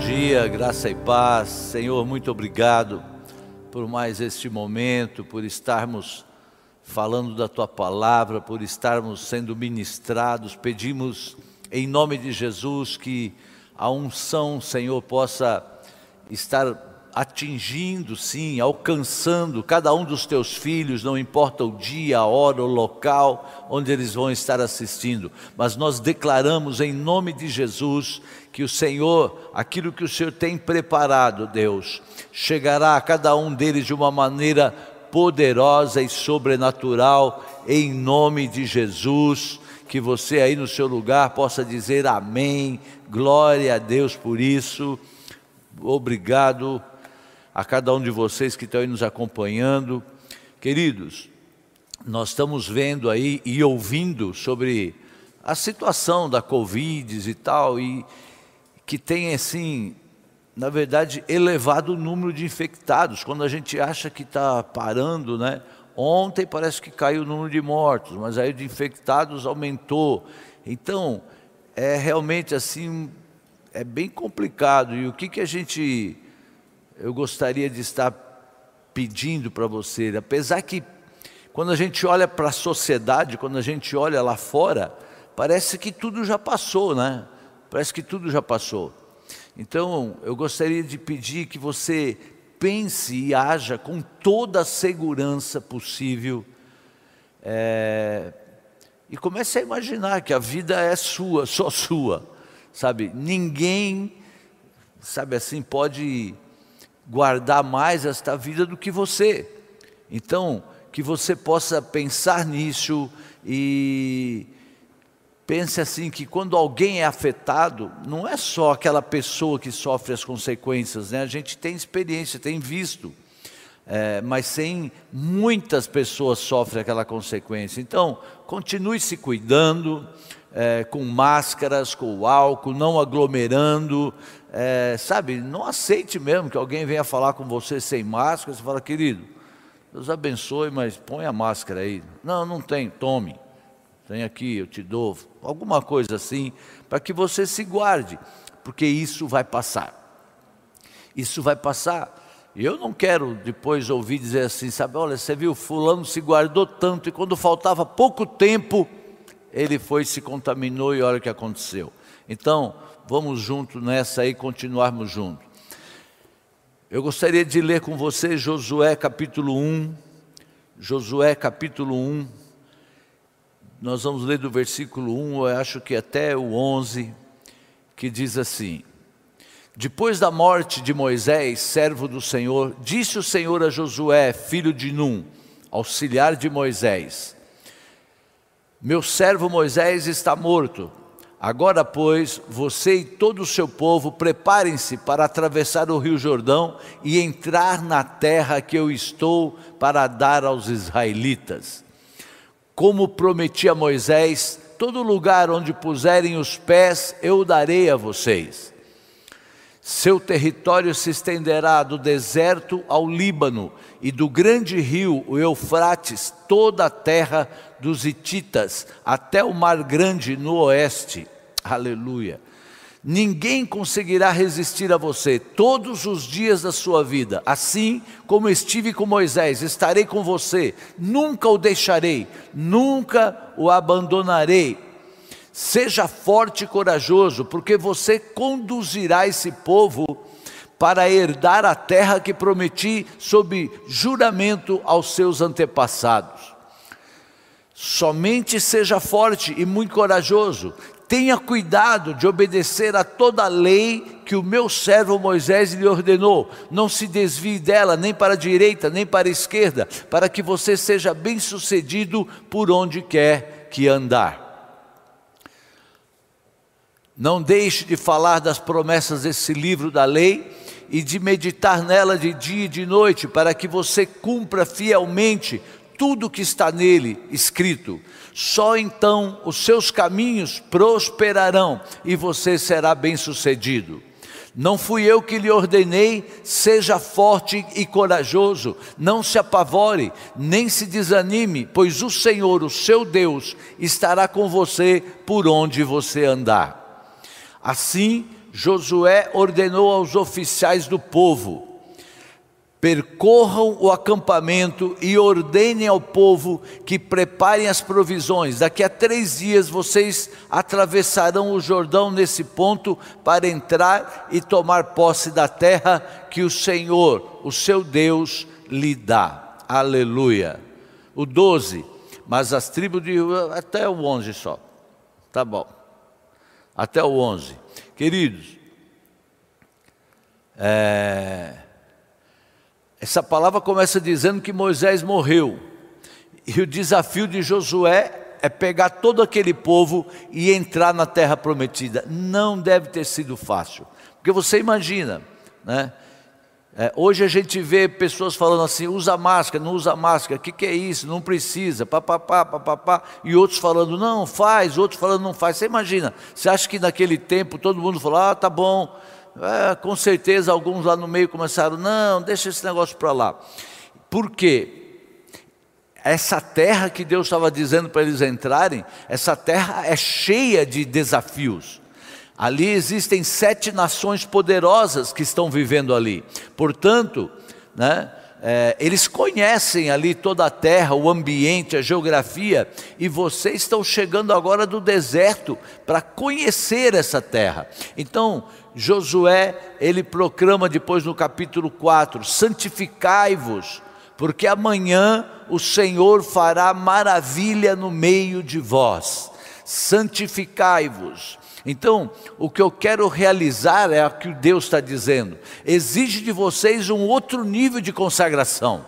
dia, graça e paz. Senhor, muito obrigado por mais este momento, por estarmos falando da tua palavra, por estarmos sendo ministrados. Pedimos em nome de Jesus que a unção, Senhor, possa estar atingindo, sim, alcançando cada um dos teus filhos, não importa o dia, a hora, o local onde eles vão estar assistindo, mas nós declaramos em nome de Jesus que o Senhor, aquilo que o Senhor tem preparado, Deus, chegará a cada um deles de uma maneira poderosa e sobrenatural, em nome de Jesus. Que você aí no seu lugar possa dizer amém, glória a Deus por isso. Obrigado a cada um de vocês que estão aí nos acompanhando. Queridos, nós estamos vendo aí e ouvindo sobre a situação da Covid e tal, e que tem assim, na verdade, elevado o número de infectados. Quando a gente acha que está parando, né? Ontem parece que caiu o número de mortos, mas aí de infectados aumentou. Então, é realmente assim, é bem complicado. E o que, que a gente eu gostaria de estar pedindo para você, apesar que quando a gente olha para a sociedade, quando a gente olha lá fora, parece que tudo já passou, né? Parece que tudo já passou. Então, eu gostaria de pedir que você pense e haja com toda a segurança possível é, e comece a imaginar que a vida é sua, só sua, sabe? Ninguém, sabe assim, pode guardar mais esta vida do que você. Então, que você possa pensar nisso e pense assim que quando alguém é afetado, não é só aquela pessoa que sofre as consequências, né? A gente tem experiência, tem visto, é, mas sem muitas pessoas sofrem aquela consequência. Então, continue se cuidando, é, com máscaras, com álcool, não aglomerando, é, sabe, não aceite mesmo que alguém venha falar com você sem máscara, você fala, querido, Deus abençoe, mas põe a máscara aí. Não, não tem, tome. Tem aqui, eu te dou. Alguma coisa assim, para que você se guarde, porque isso vai passar. Isso vai passar. Eu não quero depois ouvir dizer assim, sabe, olha, você viu, fulano se guardou tanto e quando faltava pouco tempo, ele foi se contaminou e olha o que aconteceu. Então, vamos junto nessa aí, continuarmos juntos. Eu gostaria de ler com você Josué capítulo 1. Josué capítulo 1. Nós vamos ler do versículo 1, eu acho que até o 11, que diz assim: Depois da morte de Moisés, servo do Senhor, disse o Senhor a Josué, filho de Num, auxiliar de Moisés: Meu servo Moisés está morto Agora, pois, você e todo o seu povo preparem-se para atravessar o rio Jordão e entrar na terra que eu estou para dar aos israelitas. Como prometi a Moisés, todo lugar onde puserem os pés eu darei a vocês. Seu território se estenderá do deserto ao Líbano e do grande rio, o Eufrates, toda a terra dos Hititas, até o Mar Grande no oeste. Aleluia. Ninguém conseguirá resistir a você todos os dias da sua vida. Assim como estive com Moisés, estarei com você, nunca o deixarei, nunca o abandonarei. Seja forte e corajoso, porque você conduzirá esse povo para herdar a terra que prometi sob juramento aos seus antepassados. Somente seja forte e muito corajoso. Tenha cuidado de obedecer a toda a lei que o meu servo Moisés lhe ordenou. Não se desvie dela, nem para a direita, nem para a esquerda, para que você seja bem-sucedido por onde quer que andar. Não deixe de falar das promessas desse livro da lei e de meditar nela de dia e de noite, para que você cumpra fielmente tudo que está nele escrito. Só então os seus caminhos prosperarão e você será bem-sucedido. Não fui eu que lhe ordenei, seja forte e corajoso, não se apavore, nem se desanime, pois o Senhor, o seu Deus, estará com você por onde você andar. Assim Josué ordenou aos oficiais do povo: percorram o acampamento e ordenem ao povo que preparem as provisões. Daqui a três dias vocês atravessarão o Jordão nesse ponto para entrar e tomar posse da terra que o Senhor, o seu Deus, lhe dá. Aleluia. O 12, mas as tribos de até o 11 só. Tá bom. Até o 11. Queridos, é, essa palavra começa dizendo que Moisés morreu. E o desafio de Josué é pegar todo aquele povo e entrar na terra prometida. Não deve ter sido fácil. Porque você imagina, né? É, hoje a gente vê pessoas falando assim: usa máscara, não usa máscara, o que, que é isso? Não precisa, papapá, papapá. E outros falando, não, faz, outros falando, não faz. Você imagina, você acha que naquele tempo todo mundo falou, ah, tá bom. É, com certeza alguns lá no meio começaram, não, deixa esse negócio para lá. Por quê? Essa terra que Deus estava dizendo para eles entrarem, essa terra é cheia de desafios. Ali existem sete nações poderosas que estão vivendo ali. Portanto, né, é, eles conhecem ali toda a terra, o ambiente, a geografia, e vocês estão chegando agora do deserto para conhecer essa terra. Então, Josué, ele proclama depois no capítulo 4: santificai-vos, porque amanhã o Senhor fará maravilha no meio de vós. Santificai-vos. Então, o que eu quero realizar é o que Deus está dizendo. Exige de vocês um outro nível de consagração,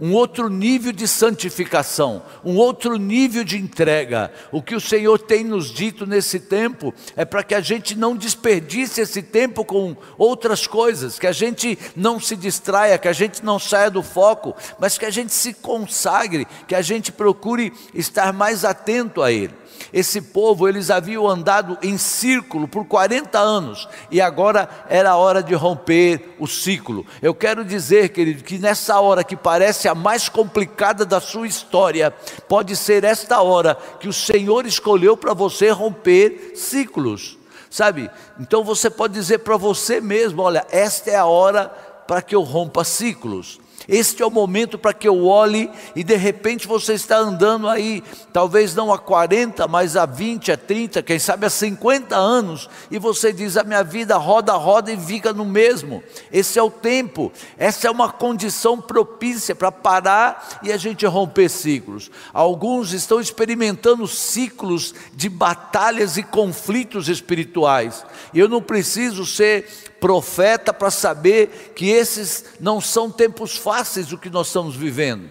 um outro nível de santificação, um outro nível de entrega. O que o Senhor tem nos dito nesse tempo é para que a gente não desperdice esse tempo com outras coisas, que a gente não se distraia, que a gente não saia do foco, mas que a gente se consagre, que a gente procure estar mais atento a Ele. Esse povo, eles haviam andado em círculo por 40 anos e agora era a hora de romper o ciclo. Eu quero dizer, querido, que nessa hora que parece a mais complicada da sua história, pode ser esta hora que o Senhor escolheu para você romper ciclos. Sabe? Então você pode dizer para você mesmo: olha, esta é a hora para que eu rompa ciclos. Este é o momento para que eu olhe e de repente você está andando aí, talvez não há 40, mas há 20, há 30, quem sabe há 50 anos, e você diz: a minha vida roda, roda e fica no mesmo. Esse é o tempo, essa é uma condição propícia para parar e a gente romper ciclos. Alguns estão experimentando ciclos de batalhas e conflitos espirituais, eu não preciso ser profeta para saber que esses não são tempos fáceis o que nós estamos vivendo.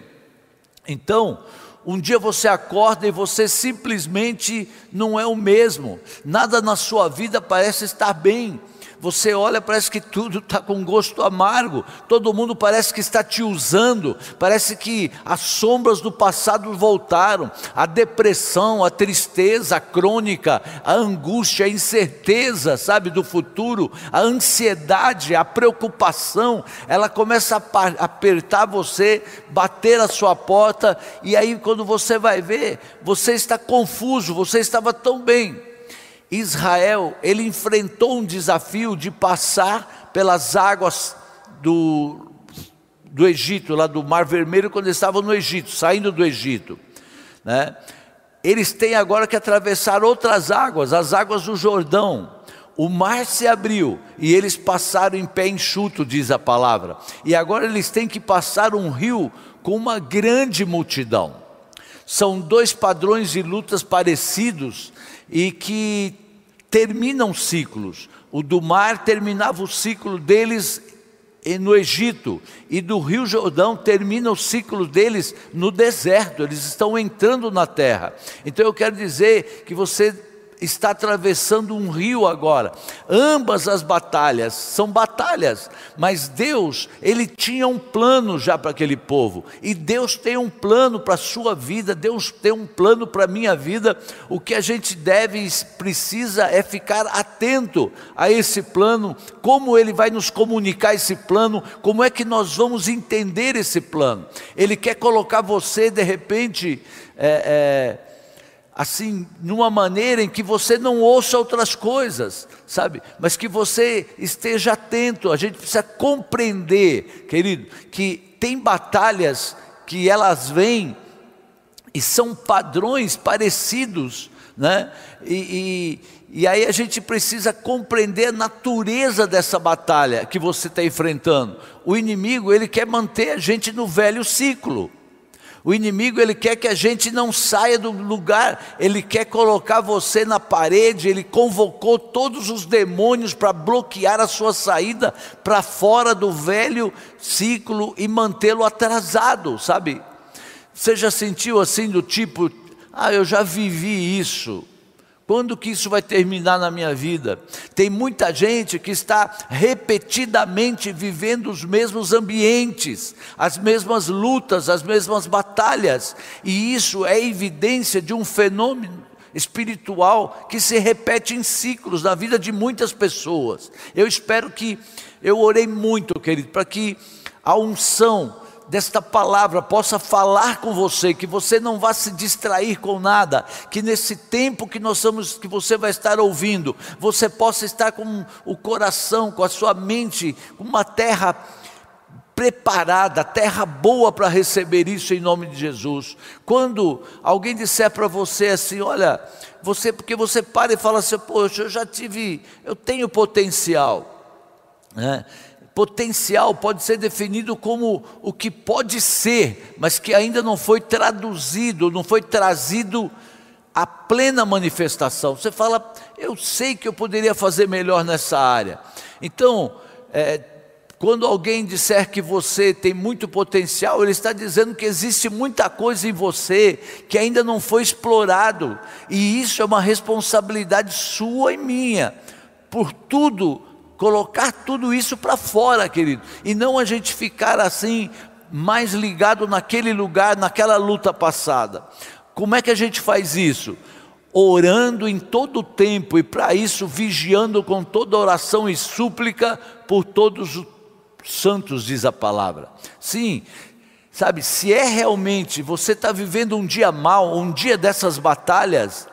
Então, um dia você acorda e você simplesmente não é o mesmo, nada na sua vida parece estar bem, você olha, parece que tudo está com gosto amargo, todo mundo parece que está te usando, parece que as sombras do passado voltaram, a depressão, a tristeza a crônica, a angústia, a incerteza, sabe, do futuro, a ansiedade, a preocupação, ela começa a apertar você, bater a sua porta, e aí quando você vai ver, você está confuso, você estava tão bem Israel, ele enfrentou um desafio de passar pelas águas do, do Egito, lá do Mar Vermelho, quando eles estavam no Egito, saindo do Egito. Né? Eles têm agora que atravessar outras águas, as águas do Jordão. O mar se abriu e eles passaram em pé enxuto, diz a palavra. E agora eles têm que passar um rio com uma grande multidão. São dois padrões de lutas parecidos e que terminam ciclos. O do mar terminava o ciclo deles no Egito, e do Rio Jordão termina o ciclo deles no deserto, eles estão entrando na terra. Então eu quero dizer que você está atravessando um rio agora. Ambas as batalhas são batalhas, mas Deus, ele tinha um plano já para aquele povo. E Deus tem um plano para a sua vida, Deus tem um plano para a minha vida. O que a gente deve precisa é ficar atento a esse plano, como ele vai nos comunicar esse plano, como é que nós vamos entender esse plano. Ele quer colocar você de repente é, é, assim, numa maneira em que você não ouça outras coisas, sabe? Mas que você esteja atento. A gente precisa compreender, querido, que tem batalhas que elas vêm e são padrões parecidos, né? E, e, e aí a gente precisa compreender a natureza dessa batalha que você está enfrentando. O inimigo ele quer manter a gente no velho ciclo. O inimigo ele quer que a gente não saia do lugar, ele quer colocar você na parede, ele convocou todos os demônios para bloquear a sua saída para fora do velho ciclo e mantê-lo atrasado, sabe? Você já sentiu assim do tipo, ah, eu já vivi isso. Quando que isso vai terminar na minha vida? Tem muita gente que está repetidamente vivendo os mesmos ambientes, as mesmas lutas, as mesmas batalhas, e isso é evidência de um fenômeno espiritual que se repete em ciclos na vida de muitas pessoas. Eu espero que eu orei muito, querido, para que a unção desta palavra possa falar com você, que você não vá se distrair com nada, que nesse tempo que nós estamos, que você vai estar ouvindo, você possa estar com o coração, com a sua mente, uma terra preparada, terra boa para receber isso em nome de Jesus. Quando alguém disser para você assim, olha, você porque você para e fala assim, poxa, eu já tive, eu tenho potencial, né? Potencial pode ser definido como o que pode ser, mas que ainda não foi traduzido, não foi trazido à plena manifestação. Você fala, eu sei que eu poderia fazer melhor nessa área. Então, é, quando alguém disser que você tem muito potencial, ele está dizendo que existe muita coisa em você que ainda não foi explorado, e isso é uma responsabilidade sua e minha. Por tudo colocar tudo isso para fora, querido, e não a gente ficar assim, mais ligado naquele lugar, naquela luta passada. Como é que a gente faz isso? Orando em todo o tempo e para isso vigiando com toda oração e súplica por todos os santos, diz a palavra. Sim, sabe, se é realmente você está vivendo um dia mal, um dia dessas batalhas,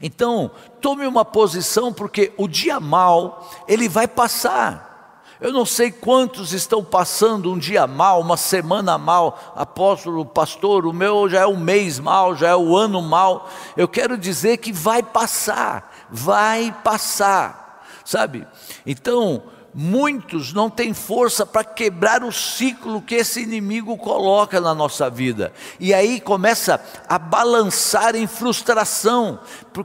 então, tome uma posição, porque o dia mal, ele vai passar. Eu não sei quantos estão passando um dia mal, uma semana mal, apóstolo, pastor, o meu já é um mês mal, já é o ano mal. Eu quero dizer que vai passar, vai passar, sabe? Então, muitos não têm força para quebrar o ciclo que esse inimigo coloca na nossa vida. E aí começa a balançar em frustração,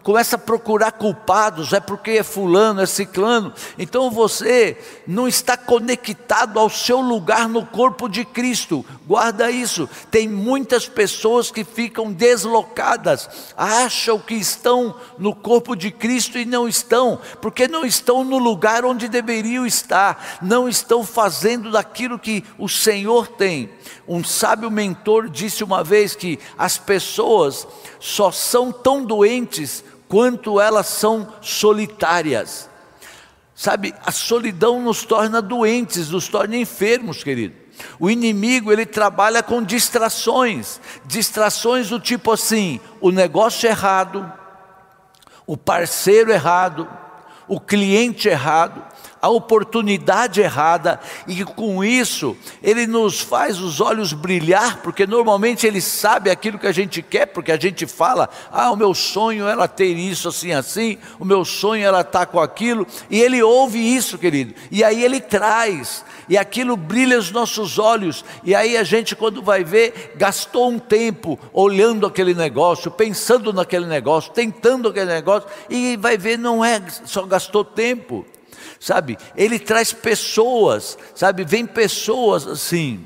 começa a procurar culpados, é porque é fulano, é ciclano. Então você não está conectado ao seu lugar no corpo de Cristo. Guarda isso. Tem muitas pessoas que ficam deslocadas, acham que estão no corpo de Cristo e não estão, porque não estão no lugar onde deveriam estar, não estão fazendo daquilo que o Senhor tem. Um sábio mentor disse uma vez que as pessoas só são tão doentes quanto elas são solitárias. Sabe, a solidão nos torna doentes, nos torna enfermos, querido. O inimigo ele trabalha com distrações, distrações do tipo assim: o negócio errado, o parceiro errado, o cliente errado, a oportunidade errada, e com isso ele nos faz os olhos brilhar, porque normalmente ele sabe aquilo que a gente quer, porque a gente fala: ah, o meu sonho era ter isso assim, assim, o meu sonho era estar com aquilo, e ele ouve isso, querido, e aí ele traz, e aquilo brilha os nossos olhos, e aí a gente, quando vai ver, gastou um tempo olhando aquele negócio, pensando naquele negócio, tentando aquele negócio, e vai ver, não é, só gastou tempo sabe? Ele traz pessoas, sabe? Vem pessoas assim.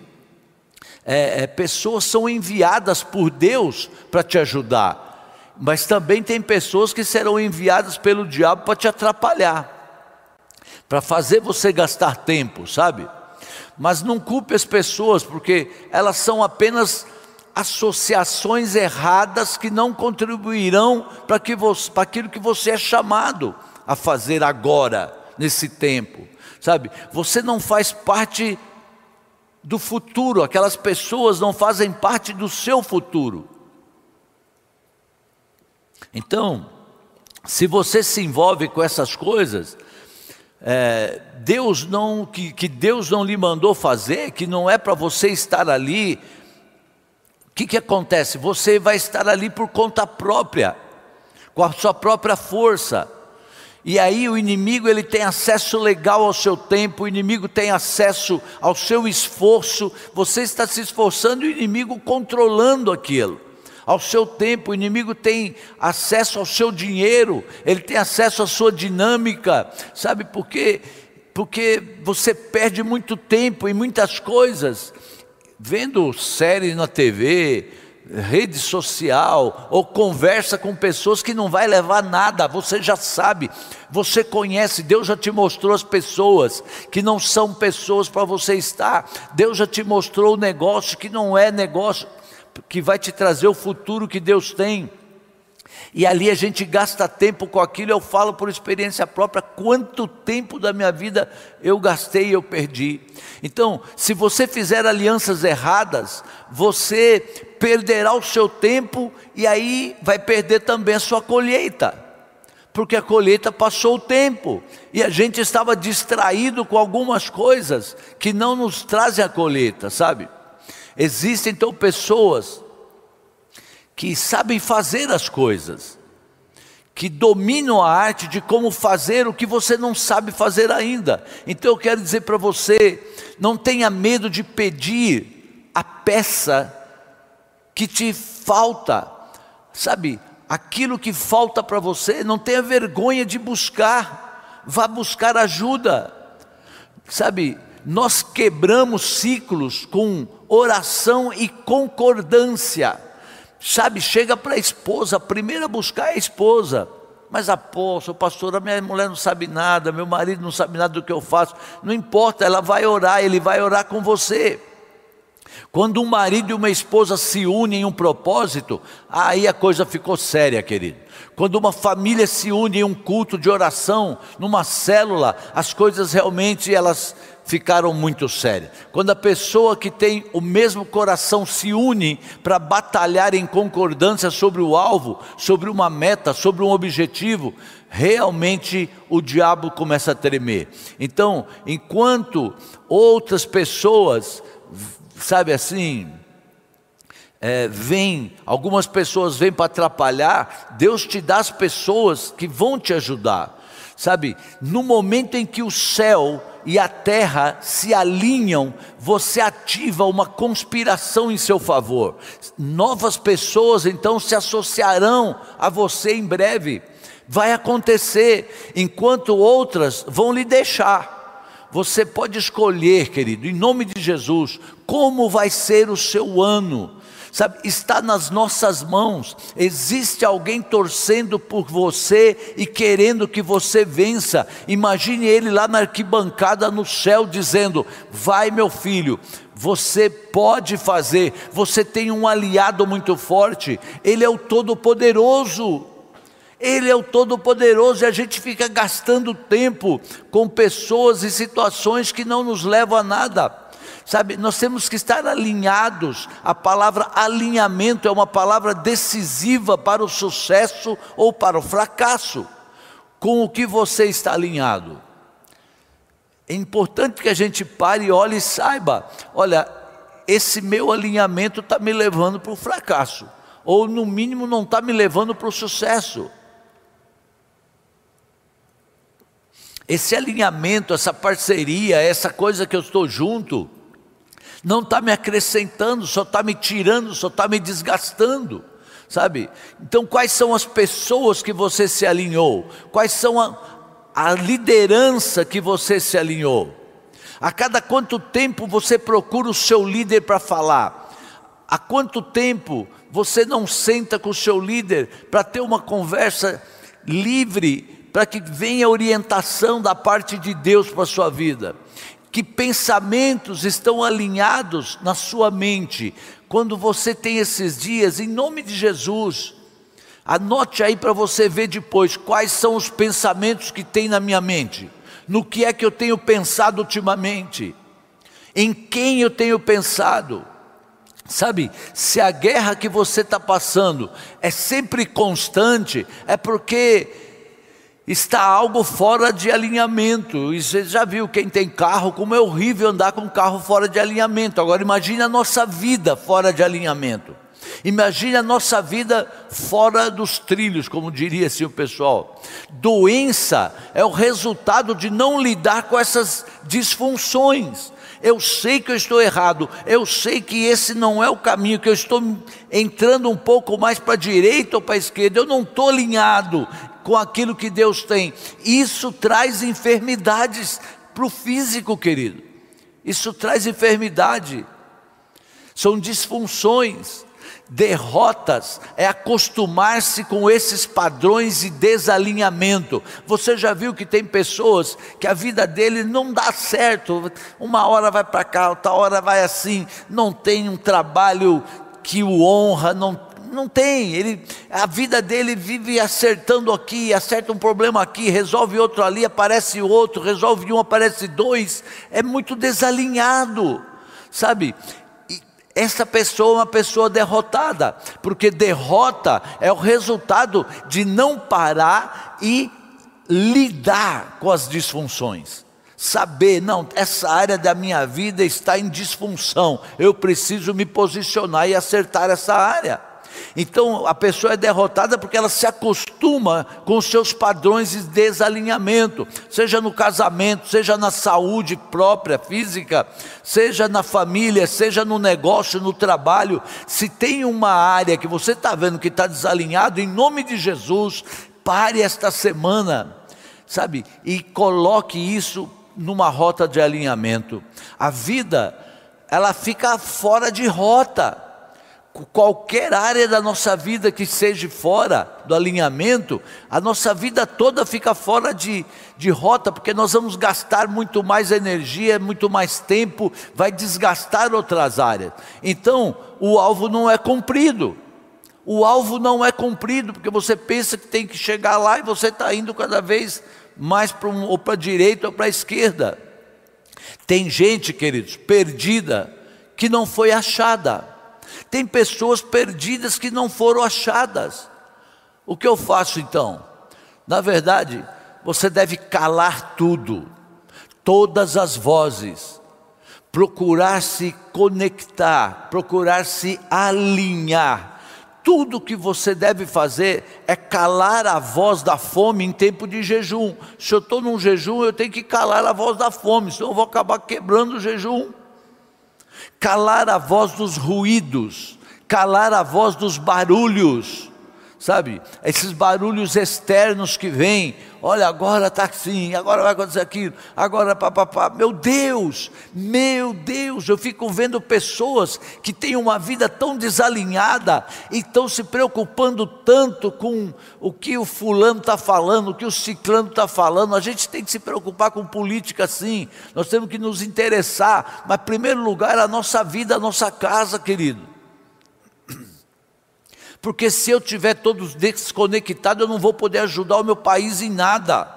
É, é, pessoas são enviadas por Deus para te ajudar, mas também tem pessoas que serão enviadas pelo diabo para te atrapalhar, para fazer você gastar tempo, sabe? Mas não culpe as pessoas, porque elas são apenas associações erradas que não contribuirão para aquilo que você é chamado a fazer agora nesse tempo, sabe? Você não faz parte do futuro, aquelas pessoas não fazem parte do seu futuro. Então, se você se envolve com essas coisas, é, Deus não que, que Deus não lhe mandou fazer, que não é para você estar ali, o que, que acontece? Você vai estar ali por conta própria, com a sua própria força. E aí o inimigo ele tem acesso legal ao seu tempo, o inimigo tem acesso ao seu esforço. Você está se esforçando e o inimigo controlando aquilo. Ao seu tempo, o inimigo tem acesso ao seu dinheiro, ele tem acesso à sua dinâmica. Sabe por quê? Porque você perde muito tempo em muitas coisas, vendo séries na TV, rede social ou conversa com pessoas que não vai levar nada, você já sabe, você conhece, Deus já te mostrou as pessoas que não são pessoas para você estar, Deus já te mostrou o negócio que não é negócio que vai te trazer o futuro que Deus tem. E ali a gente gasta tempo com aquilo, eu falo por experiência própria, quanto tempo da minha vida eu gastei e eu perdi. Então, se você fizer alianças erradas, você perderá o seu tempo e aí vai perder também a sua colheita. Porque a colheita passou o tempo e a gente estava distraído com algumas coisas que não nos trazem a colheita, sabe? Existem então pessoas que sabem fazer as coisas, que dominam a arte de como fazer o que você não sabe fazer ainda. Então eu quero dizer para você: não tenha medo de pedir a peça que te falta, sabe? Aquilo que falta para você, não tenha vergonha de buscar, vá buscar ajuda, sabe? Nós quebramos ciclos com oração e concordância. Sabe, chega para a esposa, primeiro a buscar a esposa. Mas apóstolo, pastor, a minha mulher não sabe nada, meu marido não sabe nada do que eu faço. Não importa, ela vai orar, ele vai orar com você. Quando um marido e uma esposa se unem em um propósito, aí a coisa ficou séria, querido. Quando uma família se une em um culto de oração, numa célula, as coisas realmente elas ficaram muito sérias. Quando a pessoa que tem o mesmo coração se une para batalhar em concordância sobre o alvo, sobre uma meta, sobre um objetivo, realmente o diabo começa a tremer. Então, enquanto outras pessoas, sabe assim, é, vêm, algumas pessoas vêm para atrapalhar, Deus te dá as pessoas que vão te ajudar. Sabe, no momento em que o céu e a terra se alinham, você ativa uma conspiração em seu favor. Novas pessoas então se associarão a você em breve. Vai acontecer, enquanto outras vão lhe deixar. Você pode escolher, querido, em nome de Jesus, como vai ser o seu ano sabe, está nas nossas mãos. Existe alguém torcendo por você e querendo que você vença. Imagine ele lá na arquibancada no céu dizendo: Vai, meu filho, você pode fazer, você tem um aliado muito forte, ele é o Todo-Poderoso. Ele é o Todo-Poderoso e a gente fica gastando tempo com pessoas e situações que não nos levam a nada. Sabe, nós temos que estar alinhados. A palavra alinhamento é uma palavra decisiva para o sucesso ou para o fracasso. Com o que você está alinhado? É importante que a gente pare olhe e saiba: olha, esse meu alinhamento está me levando para o fracasso, ou no mínimo não está me levando para o sucesso. Esse alinhamento, essa parceria, essa coisa que eu estou junto, não está me acrescentando, só está me tirando, só está me desgastando, sabe? Então, quais são as pessoas que você se alinhou? Quais são a, a liderança que você se alinhou? A cada quanto tempo você procura o seu líder para falar? Há quanto tempo você não senta com o seu líder para ter uma conversa livre, para que venha orientação da parte de Deus para a sua vida? Que pensamentos estão alinhados na sua mente. Quando você tem esses dias, em nome de Jesus, anote aí para você ver depois quais são os pensamentos que tem na minha mente, no que é que eu tenho pensado ultimamente, em quem eu tenho pensado. Sabe, se a guerra que você está passando é sempre constante, é porque está algo fora de alinhamento. E você já viu quem tem carro, como é horrível andar com um carro fora de alinhamento. Agora imagine a nossa vida fora de alinhamento. Imagine a nossa vida fora dos trilhos, como diria assim o pessoal. Doença é o resultado de não lidar com essas disfunções eu sei que eu estou errado, eu sei que esse não é o caminho, que eu estou entrando um pouco mais para a direita ou para a esquerda, eu não estou alinhado com aquilo que Deus tem. Isso traz enfermidades para o físico, querido. Isso traz enfermidade, são disfunções. Derrotas é acostumar-se com esses padrões de desalinhamento. Você já viu que tem pessoas que a vida dele não dá certo, uma hora vai para cá, outra hora vai assim, não tem um trabalho que o honra, não, não tem. Ele, a vida dele vive acertando aqui, acerta um problema aqui, resolve outro ali, aparece outro, resolve um, aparece dois. É muito desalinhado, sabe? essa pessoa é uma pessoa derrotada, porque derrota é o resultado de não parar e lidar com as disfunções. Saber, não, essa área da minha vida está em disfunção, eu preciso me posicionar e acertar essa área. Então a pessoa é derrotada porque ela se acostuma com os seus padrões de desalinhamento, seja no casamento, seja na saúde própria, física, seja na família, seja no negócio, no trabalho. Se tem uma área que você está vendo que está desalinhado, em nome de Jesus, pare esta semana, sabe, e coloque isso numa rota de alinhamento. A vida, ela fica fora de rota qualquer área da nossa vida que seja fora do alinhamento, a nossa vida toda fica fora de, de rota, porque nós vamos gastar muito mais energia, muito mais tempo, vai desgastar outras áreas. Então, o alvo não é cumprido. O alvo não é cumprido, porque você pensa que tem que chegar lá e você está indo cada vez mais para um, ou para a direita ou para a esquerda. Tem gente, queridos, perdida, que não foi achada. Tem pessoas perdidas que não foram achadas. O que eu faço então? Na verdade, você deve calar tudo, todas as vozes, procurar se conectar, procurar se alinhar. Tudo que você deve fazer é calar a voz da fome em tempo de jejum. Se eu estou num jejum, eu tenho que calar a voz da fome, senão eu vou acabar quebrando o jejum calar a voz dos ruídos, calar a voz dos barulhos, sabe? Esses barulhos externos que vêm, olha, agora está assim, agora vai acontecer aquilo, agora papapá. Meu Deus, meu Deus, eu fico vendo pessoas que têm uma vida tão desalinhada e estão se preocupando tanto com o que o fulano está falando, o que o ciclano está falando. A gente tem que se preocupar com política sim, nós temos que nos interessar, mas em primeiro lugar a nossa vida, a nossa casa, querido. Porque se eu tiver todos desconectado, eu não vou poder ajudar o meu país em nada.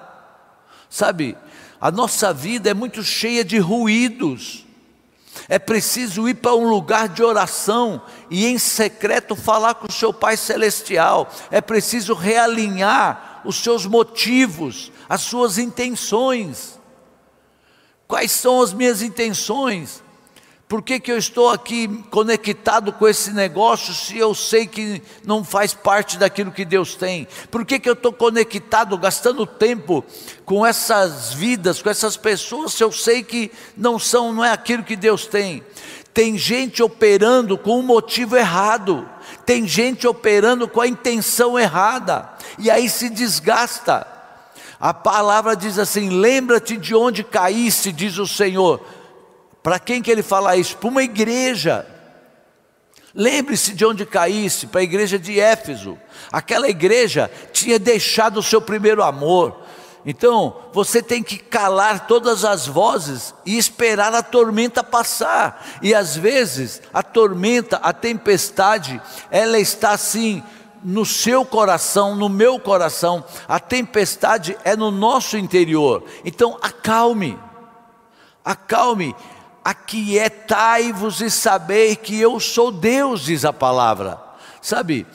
Sabe? A nossa vida é muito cheia de ruídos. É preciso ir para um lugar de oração e em secreto falar com o seu Pai celestial. É preciso realinhar os seus motivos, as suas intenções. Quais são as minhas intenções? Por que, que eu estou aqui conectado com esse negócio se eu sei que não faz parte daquilo que Deus tem? Por que, que eu estou conectado, gastando tempo com essas vidas, com essas pessoas, se eu sei que não são, não é aquilo que Deus tem? Tem gente operando com um motivo errado, tem gente operando com a intenção errada, e aí se desgasta. A palavra diz assim: lembra-te de onde caíste, diz o Senhor para quem que ele fala isso? Para uma igreja. Lembre-se de onde caísse, para a igreja de Éfeso. Aquela igreja tinha deixado o seu primeiro amor. Então, você tem que calar todas as vozes e esperar a tormenta passar. E às vezes, a tormenta, a tempestade, ela está assim no seu coração, no meu coração. A tempestade é no nosso interior. Então, acalme. Acalme aquietai-vos e sabei que eu sou Deus, diz a palavra. Sabe,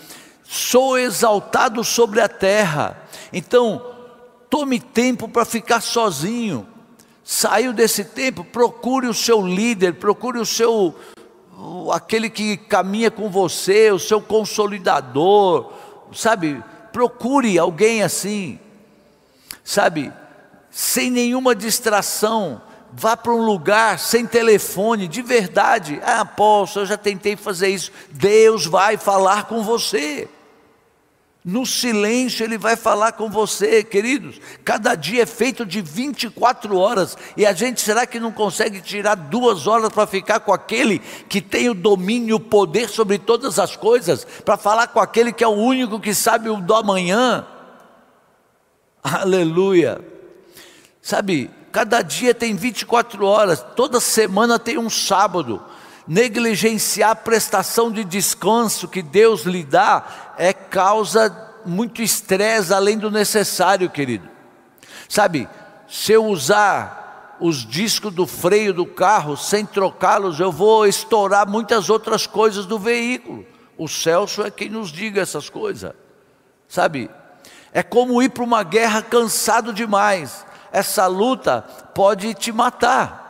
sou exaltado sobre a terra. Então, tome tempo para ficar sozinho. Saiu desse tempo, procure o seu líder, procure o seu aquele que caminha com você, o seu consolidador, sabe? Procure alguém assim, sabe? Sem nenhuma distração, vá para um lugar sem telefone, de verdade. Ah, posso, eu já tentei fazer isso. Deus vai falar com você. No silêncio Ele vai falar com você, queridos. Cada dia é feito de 24 horas e a gente será que não consegue tirar duas horas para ficar com aquele que tem o domínio, o poder sobre todas as coisas, para falar com aquele que é o único que sabe o do amanhã? Aleluia. Sabe, cada dia tem 24 horas, toda semana tem um sábado negligenciar a prestação de descanso que Deus lhe dá é causa muito estresse além do necessário, querido. Sabe, se eu usar os discos do freio do carro sem trocá-los, eu vou estourar muitas outras coisas do veículo. O Celso é quem nos diga essas coisas. Sabe, é como ir para uma guerra cansado demais. Essa luta pode te matar.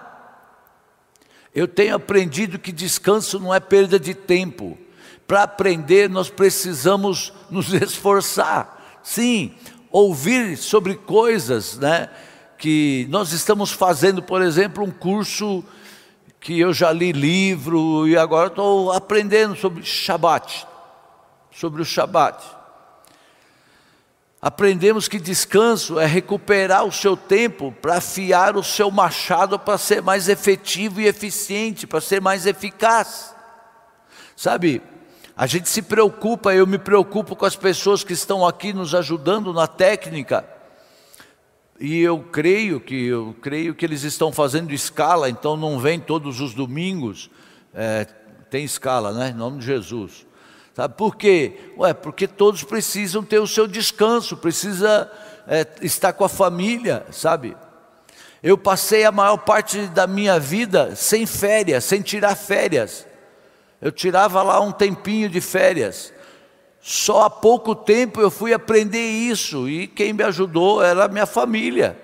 Eu tenho aprendido que descanso não é perda de tempo. Para aprender, nós precisamos nos esforçar. Sim, ouvir sobre coisas, né? Que nós estamos fazendo, por exemplo, um curso que eu já li livro e agora estou aprendendo sobre Shabat, sobre o Shabat. Aprendemos que descanso é recuperar o seu tempo para afiar o seu machado para ser mais efetivo e eficiente, para ser mais eficaz. Sabe, a gente se preocupa, eu me preocupo com as pessoas que estão aqui nos ajudando na técnica. E eu creio que eu creio que eles estão fazendo escala, então não vem todos os domingos. É, tem escala, né? Em nome de Jesus. Sabe por quê? Ué, porque todos precisam ter o seu descanso, precisa é, estar com a família, sabe? Eu passei a maior parte da minha vida sem férias, sem tirar férias. Eu tirava lá um tempinho de férias. Só há pouco tempo eu fui aprender isso e quem me ajudou era a minha família,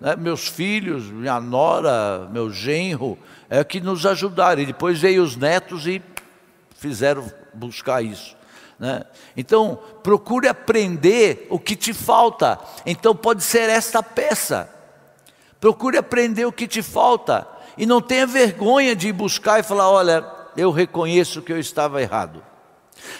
né? meus filhos, minha nora, meu genro, é que nos ajudaram. E depois veio os netos e fizeram buscar isso. Né? Então, procure aprender o que te falta. Então, pode ser esta peça. Procure aprender o que te falta. E não tenha vergonha de ir buscar e falar: olha, eu reconheço que eu estava errado.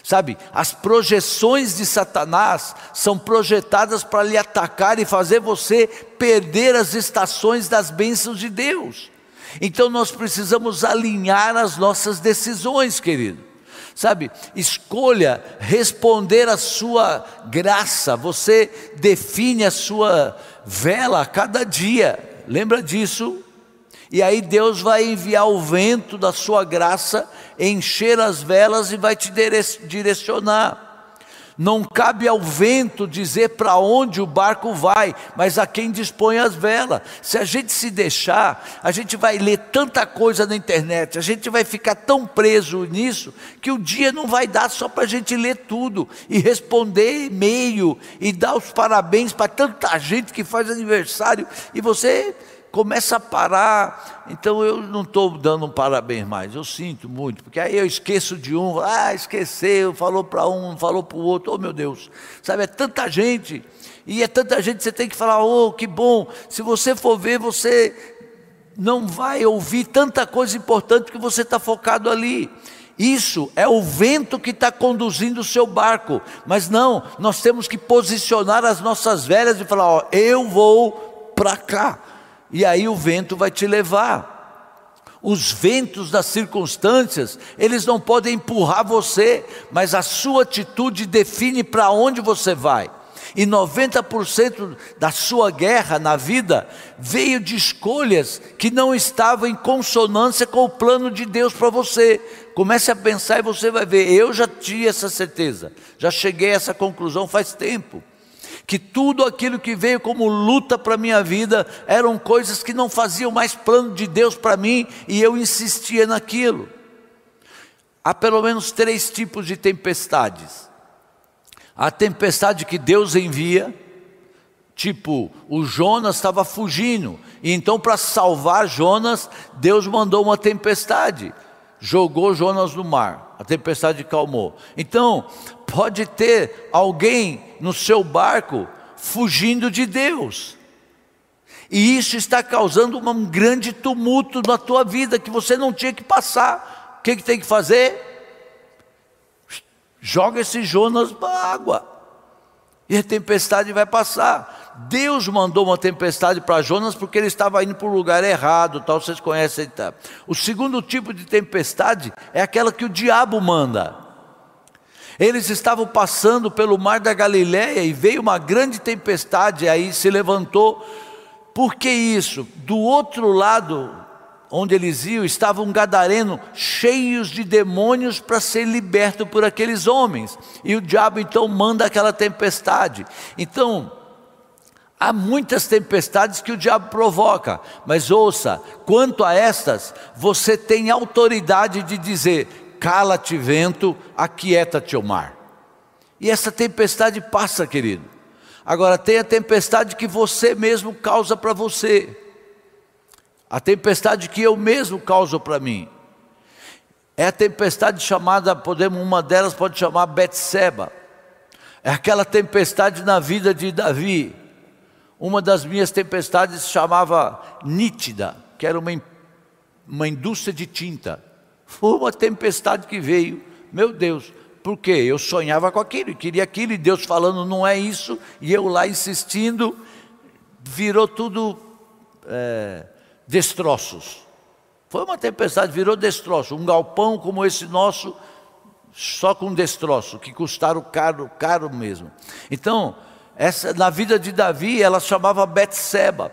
Sabe, as projeções de Satanás são projetadas para lhe atacar e fazer você perder as estações das bênçãos de Deus. Então nós precisamos alinhar as nossas decisões, querido. Sabe, escolha responder à sua graça, você define a sua vela a cada dia, lembra disso? E aí Deus vai enviar o vento da sua graça, encher as velas e vai te direcionar. Não cabe ao vento dizer para onde o barco vai, mas a quem dispõe as velas. Se a gente se deixar, a gente vai ler tanta coisa na internet, a gente vai ficar tão preso nisso, que o dia não vai dar só para a gente ler tudo e responder e-mail e dar os parabéns para tanta gente que faz aniversário e você começa a parar. Então eu não estou dando um parabéns mais, eu sinto muito, porque aí eu esqueço de um, ah, esqueceu, falou para um, falou para o outro, oh meu Deus, sabe, é tanta gente, e é tanta gente, você tem que falar, oh, que bom, se você for ver, você não vai ouvir tanta coisa importante que você está focado ali. Isso é o vento que está conduzindo o seu barco, mas não, nós temos que posicionar as nossas velas e falar: ó, eu vou para cá, e aí o vento vai te levar. Os ventos das circunstâncias, eles não podem empurrar você, mas a sua atitude define para onde você vai. E 90% da sua guerra na vida veio de escolhas que não estavam em consonância com o plano de Deus para você. Comece a pensar e você vai ver. Eu já tinha essa certeza, já cheguei a essa conclusão faz tempo que tudo aquilo que veio como luta para a minha vida eram coisas que não faziam mais plano de Deus para mim e eu insistia naquilo. Há pelo menos três tipos de tempestades: a tempestade que Deus envia, tipo, o Jonas estava fugindo, e então para salvar Jonas, Deus mandou uma tempestade, jogou Jonas no mar, a tempestade calmou. Então, pode ter alguém no seu barco fugindo de Deus. E isso está causando um grande tumulto na tua vida que você não tinha que passar. O que, que tem que fazer? Joga esse Jonas para a água. E a tempestade vai passar. Deus mandou uma tempestade para Jonas porque ele estava indo para o lugar errado, tal, vocês conhecem. Tá? O segundo tipo de tempestade é aquela que o diabo manda. Eles estavam passando pelo mar da Galiléia e veio uma grande tempestade, aí se levantou. Por que isso? Do outro lado, onde eles iam, estava um gadareno cheios de demônios para ser liberto por aqueles homens. E o diabo então manda aquela tempestade. Então, há muitas tempestades que o diabo provoca, mas ouça, quanto a estas, você tem autoridade de dizer: cala-te vento, aquieta-te o mar. E essa tempestade passa, querido. Agora tem a tempestade que você mesmo causa para você. A tempestade que eu mesmo causo para mim. É a tempestade chamada, podemos, uma delas pode chamar Betseba. É aquela tempestade na vida de Davi. Uma das minhas tempestades chamava Nítida, que era uma, uma indústria de tinta. Foi uma tempestade que veio, meu Deus, porque eu sonhava com aquilo, queria aquilo, e Deus falando, não é isso, e eu lá insistindo, virou tudo é, destroços. Foi uma tempestade, virou destroço. Um galpão como esse nosso, só com destroço, que custaram caro, caro mesmo. Então, essa, na vida de Davi, ela chamava Betseba,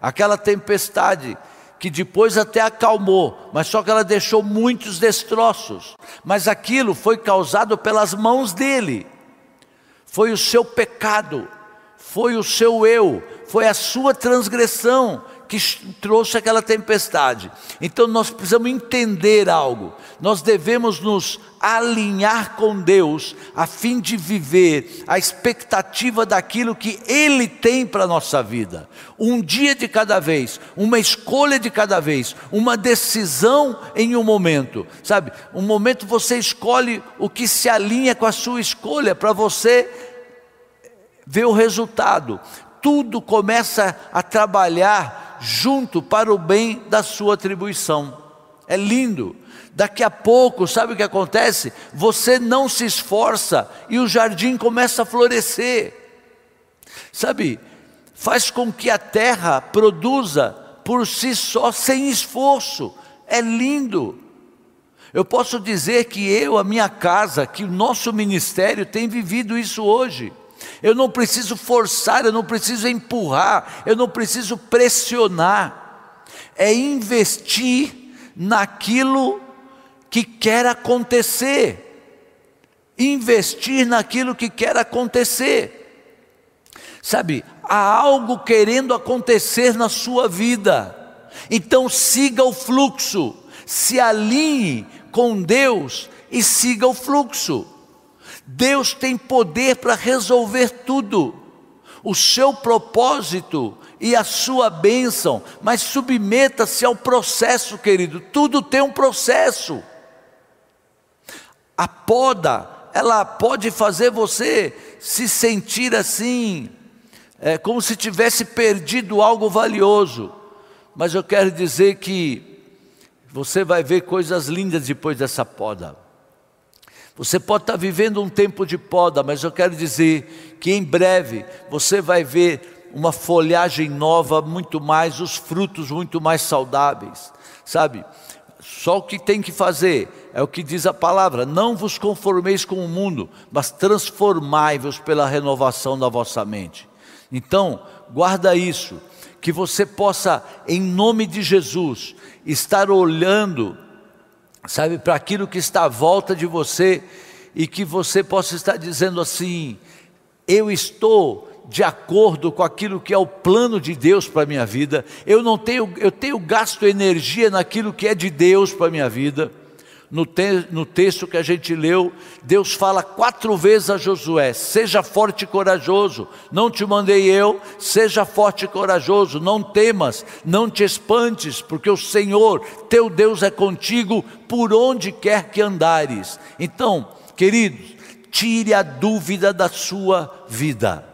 aquela tempestade que depois até acalmou, mas só que ela deixou muitos destroços. Mas aquilo foi causado pelas mãos dele, foi o seu pecado, foi o seu eu, foi a sua transgressão que trouxe aquela tempestade. Então nós precisamos entender algo. Nós devemos nos alinhar com Deus a fim de viver a expectativa daquilo que Ele tem para a nossa vida. Um dia de cada vez, uma escolha de cada vez, uma decisão em um momento. Sabe, um momento você escolhe o que se alinha com a sua escolha para você ver o resultado. Tudo começa a trabalhar junto para o bem da sua atribuição. É lindo. Daqui a pouco, sabe o que acontece? Você não se esforça e o jardim começa a florescer. Sabe, faz com que a terra produza por si só, sem esforço. É lindo. Eu posso dizer que eu, a minha casa, que o nosso ministério tem vivido isso hoje. Eu não preciso forçar, eu não preciso empurrar, eu não preciso pressionar. É investir naquilo que quer acontecer. Investir naquilo que quer acontecer. Sabe, há algo querendo acontecer na sua vida. Então siga o fluxo, se alinhe com Deus e siga o fluxo. Deus tem poder para resolver tudo. O seu propósito e a sua bênção, mas submeta-se ao processo, querido. Tudo tem um processo. A poda, ela pode fazer você se sentir assim, é, como se tivesse perdido algo valioso. Mas eu quero dizer que você vai ver coisas lindas depois dessa poda. Você pode estar vivendo um tempo de poda, mas eu quero dizer que em breve você vai ver uma folhagem nova, muito mais, os frutos muito mais saudáveis, sabe? Só o que tem que fazer é o que diz a palavra: não vos conformeis com o mundo, mas transformai-vos pela renovação da vossa mente. Então, guarda isso, que você possa, em nome de Jesus, estar olhando sabe, para aquilo que está à volta de você e que você possa estar dizendo assim: eu estou de acordo com aquilo que é o plano de Deus para a minha vida, eu não tenho, eu tenho gasto energia naquilo que é de Deus para a minha vida. No, te, no texto que a gente leu, Deus fala quatro vezes a Josué: seja forte e corajoso, não te mandei eu, seja forte e corajoso, não temas, não te espantes, porque o Senhor, teu Deus, é contigo por onde quer que andares. Então, queridos, tire a dúvida da sua vida.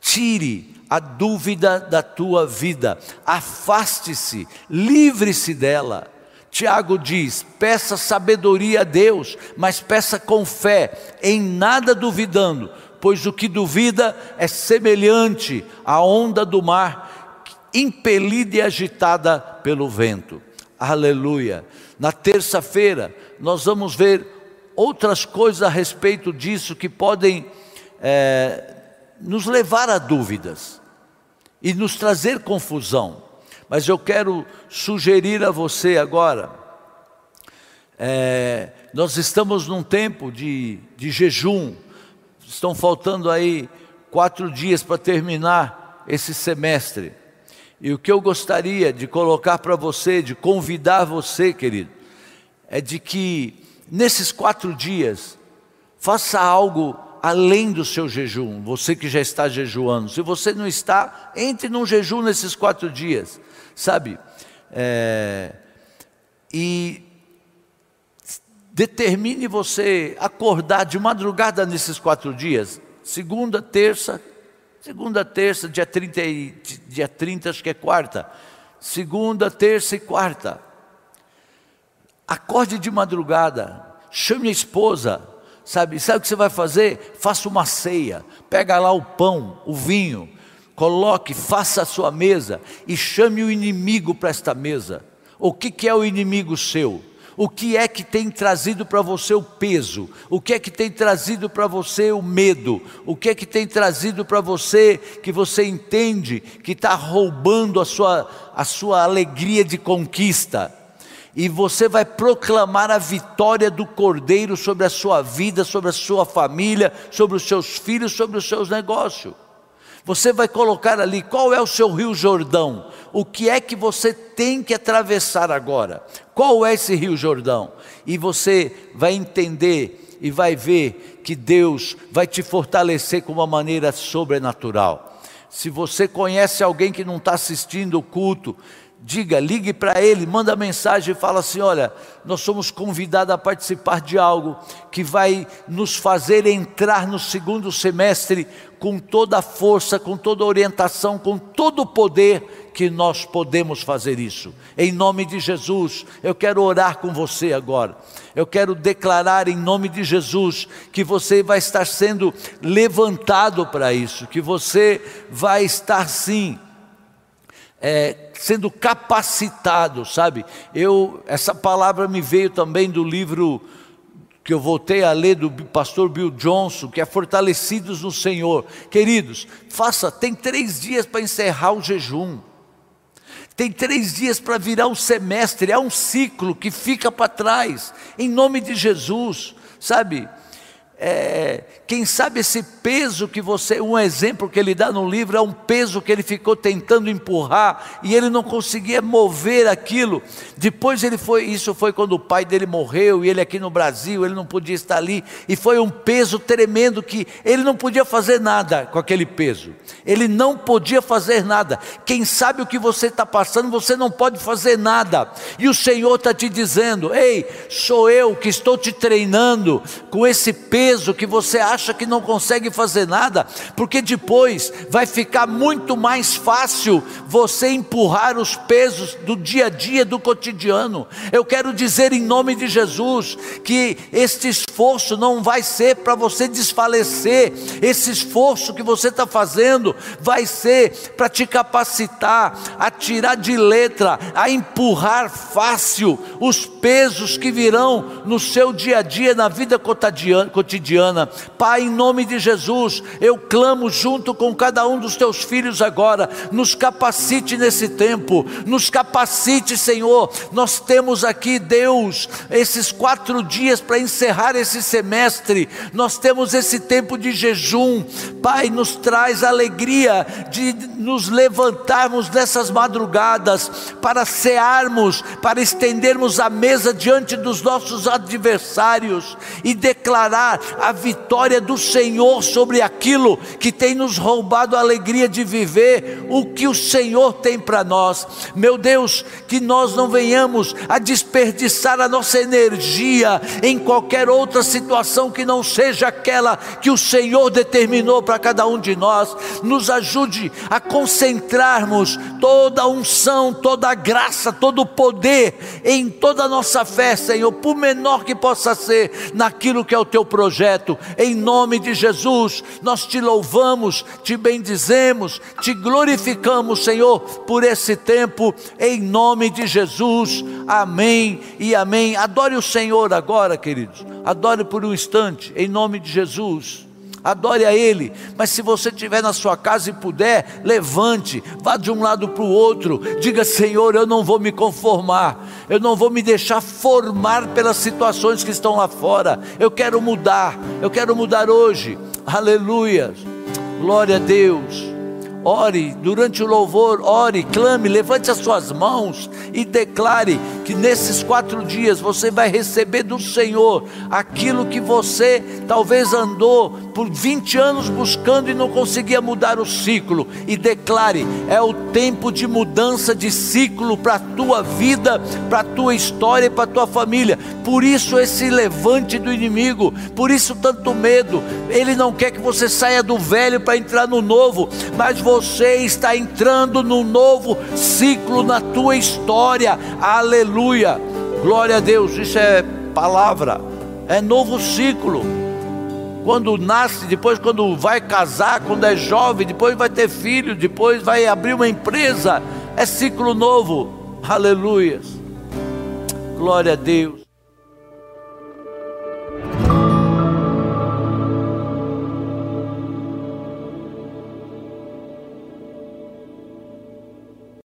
Tire a dúvida da tua vida. Afaste-se, livre-se dela. Tiago diz: peça sabedoria a Deus, mas peça com fé, em nada duvidando, pois o que duvida é semelhante à onda do mar, impelida e agitada pelo vento. Aleluia. Na terça-feira, nós vamos ver outras coisas a respeito disso que podem é, nos levar a dúvidas e nos trazer confusão. Mas eu quero sugerir a você agora, é, nós estamos num tempo de, de jejum, estão faltando aí quatro dias para terminar esse semestre. E o que eu gostaria de colocar para você, de convidar você, querido, é de que nesses quatro dias, faça algo além do seu jejum, você que já está jejuando. Se você não está, entre num jejum nesses quatro dias, sabe? É, e determine você acordar de madrugada nesses quatro dias, segunda, terça, segunda, terça, dia 30, dia 30 acho que é quarta, segunda, terça e quarta. Acorde de madrugada, chame a esposa, sabe? Sabe o que você vai fazer? Faça uma ceia, pega lá o pão, o vinho, coloque, faça a sua mesa e chame o inimigo para esta mesa. O que, que é o inimigo seu? O que é que tem trazido para você o peso? O que é que tem trazido para você o medo? O que é que tem trazido para você que você entende que está roubando a sua, a sua alegria de conquista? e você vai proclamar a vitória do Cordeiro sobre a sua vida, sobre a sua família, sobre os seus filhos, sobre os seus negócios. Você vai colocar ali qual é o seu Rio Jordão, o que é que você tem que atravessar agora, qual é esse Rio Jordão, e você vai entender e vai ver que Deus vai te fortalecer com uma maneira sobrenatural. Se você conhece alguém que não está assistindo o culto, diga, ligue para ele, manda mensagem e fala assim: olha, nós somos convidados a participar de algo que vai nos fazer entrar no segundo semestre com toda a força, com toda a orientação, com todo o poder que nós podemos fazer isso. Em nome de Jesus, eu quero orar com você agora. Eu quero declarar em nome de Jesus que você vai estar sendo levantado para isso, que você vai estar sim é, sendo capacitado, sabe? Eu essa palavra me veio também do livro que eu voltei a ler do pastor Bill Johnson, que é Fortalecidos no Senhor. Queridos, faça, tem três dias para encerrar o jejum. Tem três dias para virar o semestre, é um ciclo que fica para trás, em nome de Jesus, sabe? É, quem sabe esse peso que você, um exemplo que ele dá no livro é um peso que ele ficou tentando empurrar e ele não conseguia mover aquilo. Depois ele foi, isso foi quando o pai dele morreu e ele aqui no Brasil, ele não podia estar ali e foi um peso tremendo que ele não podia fazer nada com aquele peso. Ele não podia fazer nada. Quem sabe o que você está passando, você não pode fazer nada. E o Senhor está te dizendo: Ei, sou eu que estou te treinando com esse peso peso que você acha que não consegue fazer nada, porque depois vai ficar muito mais fácil você empurrar os pesos do dia a dia, do cotidiano. Eu quero dizer em nome de Jesus que este esforço não vai ser para você desfalecer, esse esforço que você está fazendo vai ser para te capacitar a tirar de letra, a empurrar fácil os pesos que virão no seu dia a dia, na vida cotidiana cotidiana. Pai, em nome de Jesus, eu clamo junto com cada um dos teus filhos agora, nos capacite nesse tempo, nos capacite, Senhor. Nós temos aqui, Deus, esses quatro dias para encerrar esse semestre, nós temos esse tempo de jejum. Pai, nos traz alegria de nos levantarmos nessas madrugadas para cearmos, para estendermos a mesa diante dos nossos adversários e declarar a vitória do Senhor sobre aquilo que tem nos roubado a alegria de viver o que o Senhor tem para nós. Meu Deus, que nós não venhamos a desperdiçar a nossa energia em qualquer outra situação que não seja aquela que o Senhor determinou para cada um de nós. Nos ajude a concentrarmos toda a unção, toda a graça, todo o poder em toda a nossa fé, Senhor, por menor que possa ser, naquilo que é o teu projeto. Em nome de Jesus, nós te louvamos, te bendizemos, te glorificamos, Senhor, por esse tempo, em nome de Jesus. Amém e amém. Adore o Senhor agora, queridos. Adore por um instante, em nome de Jesus adore a Ele. Mas se você estiver na sua casa e puder, levante, vá de um lado para o outro, diga: Senhor, eu não vou me conformar, eu não vou me deixar formar pelas situações que estão lá fora, eu quero mudar, eu quero mudar hoje, aleluia, glória a Deus. Ore durante o louvor, ore, clame, levante as suas mãos e declare que nesses quatro dias você vai receber do Senhor aquilo que você talvez andou por 20 anos buscando e não conseguia mudar o ciclo. E declare: é o tempo de mudança de ciclo para a tua vida, para a tua história e para a tua família. Por isso, esse levante do inimigo, por isso, tanto medo. Ele não quer que você saia do velho para entrar no novo, mas você está entrando num novo ciclo na tua história. Aleluia aleluia, glória a Deus, isso é palavra, é novo ciclo. Quando nasce, depois quando vai casar, quando é jovem, depois vai ter filho, depois vai abrir uma empresa, é ciclo novo, aleluia, glória a Deus.